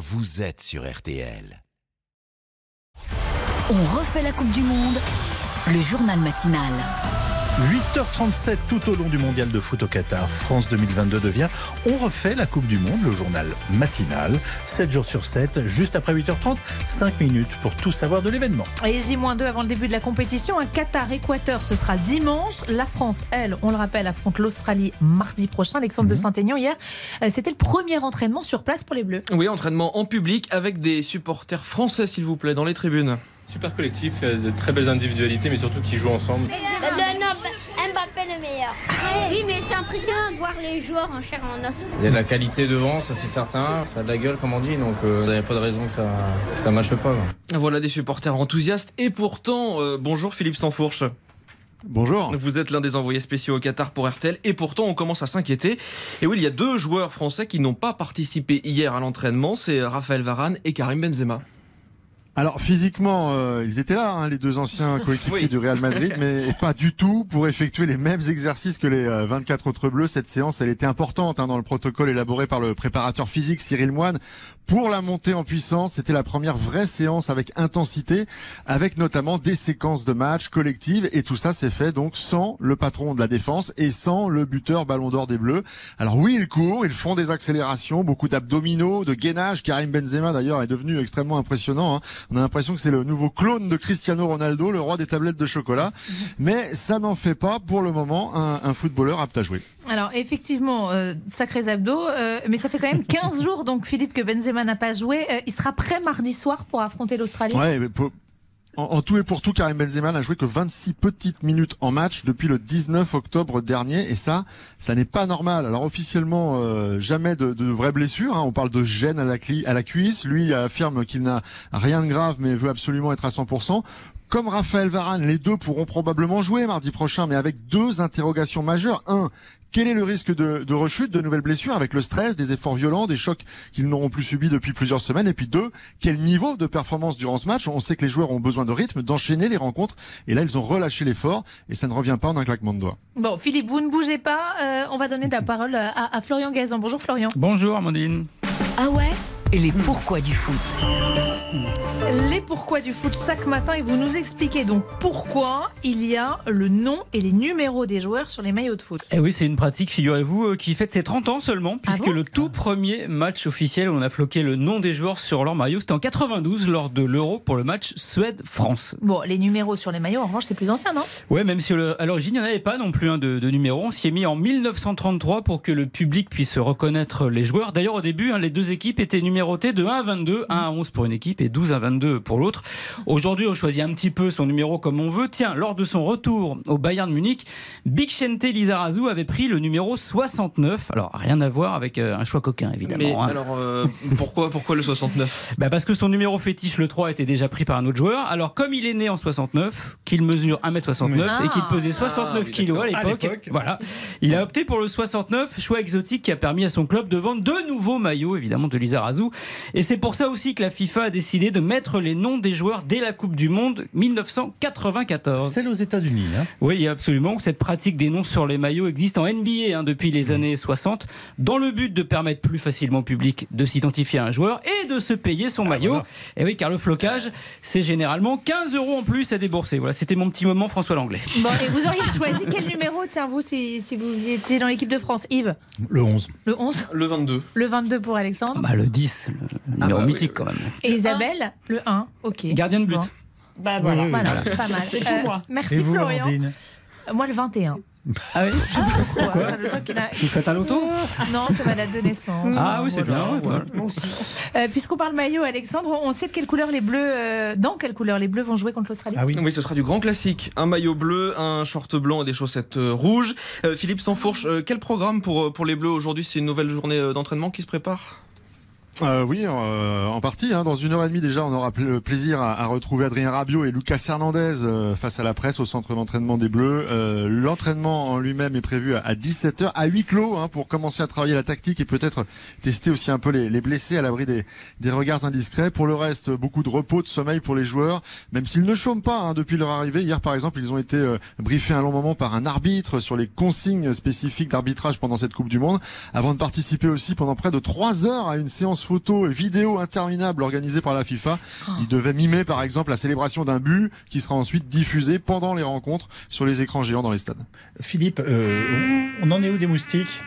vous êtes sur RTL. On refait la Coupe du Monde, le journal matinal. 8h37 tout au long du mondial de foot au Qatar. France 2022 devient On refait la Coupe du Monde, le journal matinal, 7 jours sur 7, juste après 8h30, 5 minutes pour tout savoir de l'événement. Et J-2 avant le début de la compétition, un Qatar-Équateur, ce sera dimanche. La France, elle, on le rappelle, affronte l'Australie mardi prochain. Alexandre de Saint-Aignan, hier, euh, c'était le premier entraînement sur place pour les Bleus. Oui, entraînement en public avec des supporters français, s'il vous plaît, dans les tribunes. Super collectif, de très belles individualités, mais surtout qui jouent ensemble. Oui, mais c'est impressionnant de voir les joueurs en chair et en os. Il y a de la qualité devant, ça c'est certain. Ça a de la gueule, comme on dit, donc il n'y a pas de raison que ça ne marche pas. Voilà des supporters enthousiastes. Et pourtant, euh, bonjour Philippe Sansfourche. Bonjour. Vous êtes l'un des envoyés spéciaux au Qatar pour RTL et pourtant on commence à s'inquiéter. Et oui, il y a deux joueurs français qui n'ont pas participé hier à l'entraînement, c'est Raphaël Varane et Karim Benzema. Alors physiquement, euh, ils étaient là, hein, les deux anciens coéquipiers du Real Madrid, mais pas du tout pour effectuer les mêmes exercices que les 24 euh, autres bleus. Cette séance, elle était importante hein, dans le protocole élaboré par le préparateur physique Cyril Moine pour la montée en puissance. C'était la première vraie séance avec intensité, avec notamment des séquences de matchs collectives, et tout ça s'est fait donc sans le patron de la défense et sans le buteur Ballon d'Or des Bleus. Alors oui, ils courent, ils font des accélérations, beaucoup d'abdominaux, de gainage. Karim Benzema d'ailleurs est devenu extrêmement impressionnant. Hein. On a l'impression que c'est le nouveau clone de Cristiano Ronaldo, le roi des tablettes de chocolat. Mais ça n'en fait pas pour le moment un, un footballeur apte à jouer. Alors effectivement, euh, sacrés abdos, euh, mais ça fait quand même 15 jours donc Philippe que Benzema n'a pas joué. Euh, il sera prêt mardi soir pour affronter l'Australie. Ouais, mais pour, en, tout et pour tout, Karim Benzema n'a joué que 26 petites minutes en match depuis le 19 octobre dernier, et ça, ça n'est pas normal. Alors officiellement, euh, jamais de, de vraies blessures. Hein. On parle de gêne à la, à la cuisse. Lui affirme qu'il n'a rien de grave, mais veut absolument être à 100% comme Raphaël Varane, les deux pourront probablement jouer mardi prochain, mais avec deux interrogations majeures. Un, quel est le risque de, de, rechute, de nouvelles blessures avec le stress, des efforts violents, des chocs qu'ils n'auront plus subis depuis plusieurs semaines? Et puis deux, quel niveau de performance durant ce match? On sait que les joueurs ont besoin de rythme, d'enchaîner les rencontres. Et là, ils ont relâché l'effort et ça ne revient pas en un claquement de doigts. Bon, Philippe, vous ne bougez pas. Euh, on va donner la parole à, à Florian Gazan. Bonjour Florian. Bonjour Amandine. Ah ouais? Et les pourquoi du foot? Les pourquoi du foot chaque matin et vous nous expliquez donc pourquoi il y a le nom et les numéros des joueurs sur les maillots de foot. Et eh oui, c'est une pratique, figurez-vous, euh, qui fête ses 30 ans seulement, puisque Ah le tout premier match officiel où on a floqué le nom des joueurs sur leur maillot, c'était en 92 lors de l'Euro pour le match Suède-France. Bon, les numéros sur les maillots, en revanche, c'est plus ancien, non? Ouais, même si à l'origine, il n'y en avait pas non plus un de, de numéros. On s'y est mis en 1933 pour que le public puisse reconnaître les joueurs. D'ailleurs, au début, hein, les deux équipes étaient numérotées de 1 à 22, 1 à 11 pour une équipe et 12 à 22 pour l'autre. Aujourd'hui, on choisit un petit peu son numéro comme on veut. Tiens, lors de son retour au Bayern Munich, Bixente Lizarazu avait pris le numéro 69. Alors, rien à voir avec euh, un choix coquin, évidemment. Mais hein. alors, euh, pourquoi, pourquoi le 69 Bah parce que son numéro fétiche, le 3, était déjà pris par un autre joueur. Alors, comme il est né en 69, qu'il mesure 1m69 Ah. et qu'il pesait 69 Ah, oui, kilos à l'époque, À l'époque, voilà, il a opté pour le 69, choix exotique qui a permis à son club de vendre deux nouveaux maillots, évidemment, de Lizarazu. Et c'est pour ça aussi que la FIFA a décidé de mettre les noms des joueurs dès la Coupe du Monde 1994. Celle aux États-Unis. Hein. Oui, absolument. Cette pratique des noms sur les maillots existe en NBA hein, depuis les années 60, dans le but de permettre plus facilement au public de s'identifier à un joueur et de se payer son maillot. voilà. Et oui, car le flocage, c'est généralement 15 euros en plus à débourser. Voilà, c'était mon petit moment François Langlais. Bon, et vous auriez choisi quel numéro, tiens, vous, si, si vous étiez dans l'équipe de France? Yves? Le 11. Le 11 Le 22. Le 22 pour Alexandre? Bah, le 10, le le numéro bah mythique oui. quand même. Et Isabelle? Le 1, ok. Gardien de but. Bon. Bah voilà, Oui, oui, voilà, pas mal. Euh, Merci Et vous, Florian. Amandine Moi le 21. Ah oui Quoi Le temps qu'il a- Vous faites un loto Non, c'est ma date de naissance. Ah oui, c'est bien. ouais, voilà. Euh, Puisqu'on parle maillot, Alexandre, on sait de quelle couleur les bleus, euh, dans quelle couleur les bleus vont jouer contre l'Australie Ah oui. Oui, ce sera du grand classique. Un maillot bleu, un short blanc et des chaussettes euh, rouges. Euh, Philippe Sansfourche, euh, quel programme pour, euh, pour les bleus aujourd'hui? C'est une nouvelle journée euh, d'entraînement qui se prépare? Euh, oui, euh, en partie. Hein. Dans une heure et demie déjà, on aura le plaisir à, à retrouver Adrien Rabiot et Lucas Hernandez euh, face à la presse au centre d'entraînement des Bleus. Euh, L'entraînement en lui-même est prévu à, à 17h, à huis clos, hein, pour commencer à travailler la tactique et peut-être tester aussi un peu les, les blessés à l'abri des, des regards indiscrets. Pour le reste, beaucoup de repos, de sommeil pour les joueurs, même s'ils ne chôment pas hein, depuis leur arrivée. Hier, par exemple, ils ont été euh, briefés un long moment par un arbitre sur les consignes spécifiques d'arbitrage pendant cette Coupe du Monde, avant de participer aussi pendant près de trois heures à une séance photos et vidéos interminables organisées par la FIFA. Il devait mimer par exemple la célébration d'un but qui sera ensuite diffusé pendant les rencontres sur les écrans géants dans les stades. Philippe, euh, on en est où des moustiques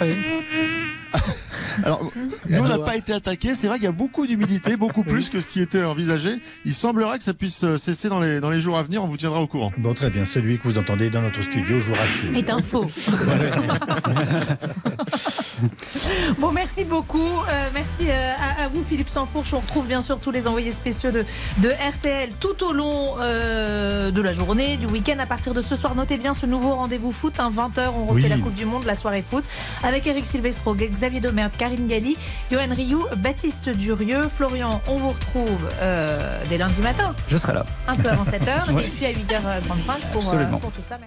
Alors, nous, on n'a pas été attaqué. C'est vrai qu'il y a beaucoup d'humidité, beaucoup plus que ce qui était envisagé. Il semblerait que ça puisse euh, cesser dans les, dans les jours à venir. On vous tiendra au courant. Bon, très bien. Celui que vous entendez dans notre studio, je vous rassure. Est un faux. bon, merci beaucoup. Euh, merci euh, à, à vous, Philippe Sansfourche. On retrouve bien sûr tous les envoyés spéciaux de, de RTL tout au long euh, de la journée, du week-end. À partir de ce soir, notez bien ce nouveau rendez-vous foot. Un 20h, on refait Oui. la Coupe du Monde, la soirée foot, avec Eric Silvestro, Xavier Domert, Karine Galli, Johan Rioux, Baptiste Durieux. Florian, on vous retrouve euh, dès lundi matin, Je serai là. un peu avant 7h, Ouais. et puis à 8h35 pour, euh, pour tout ça.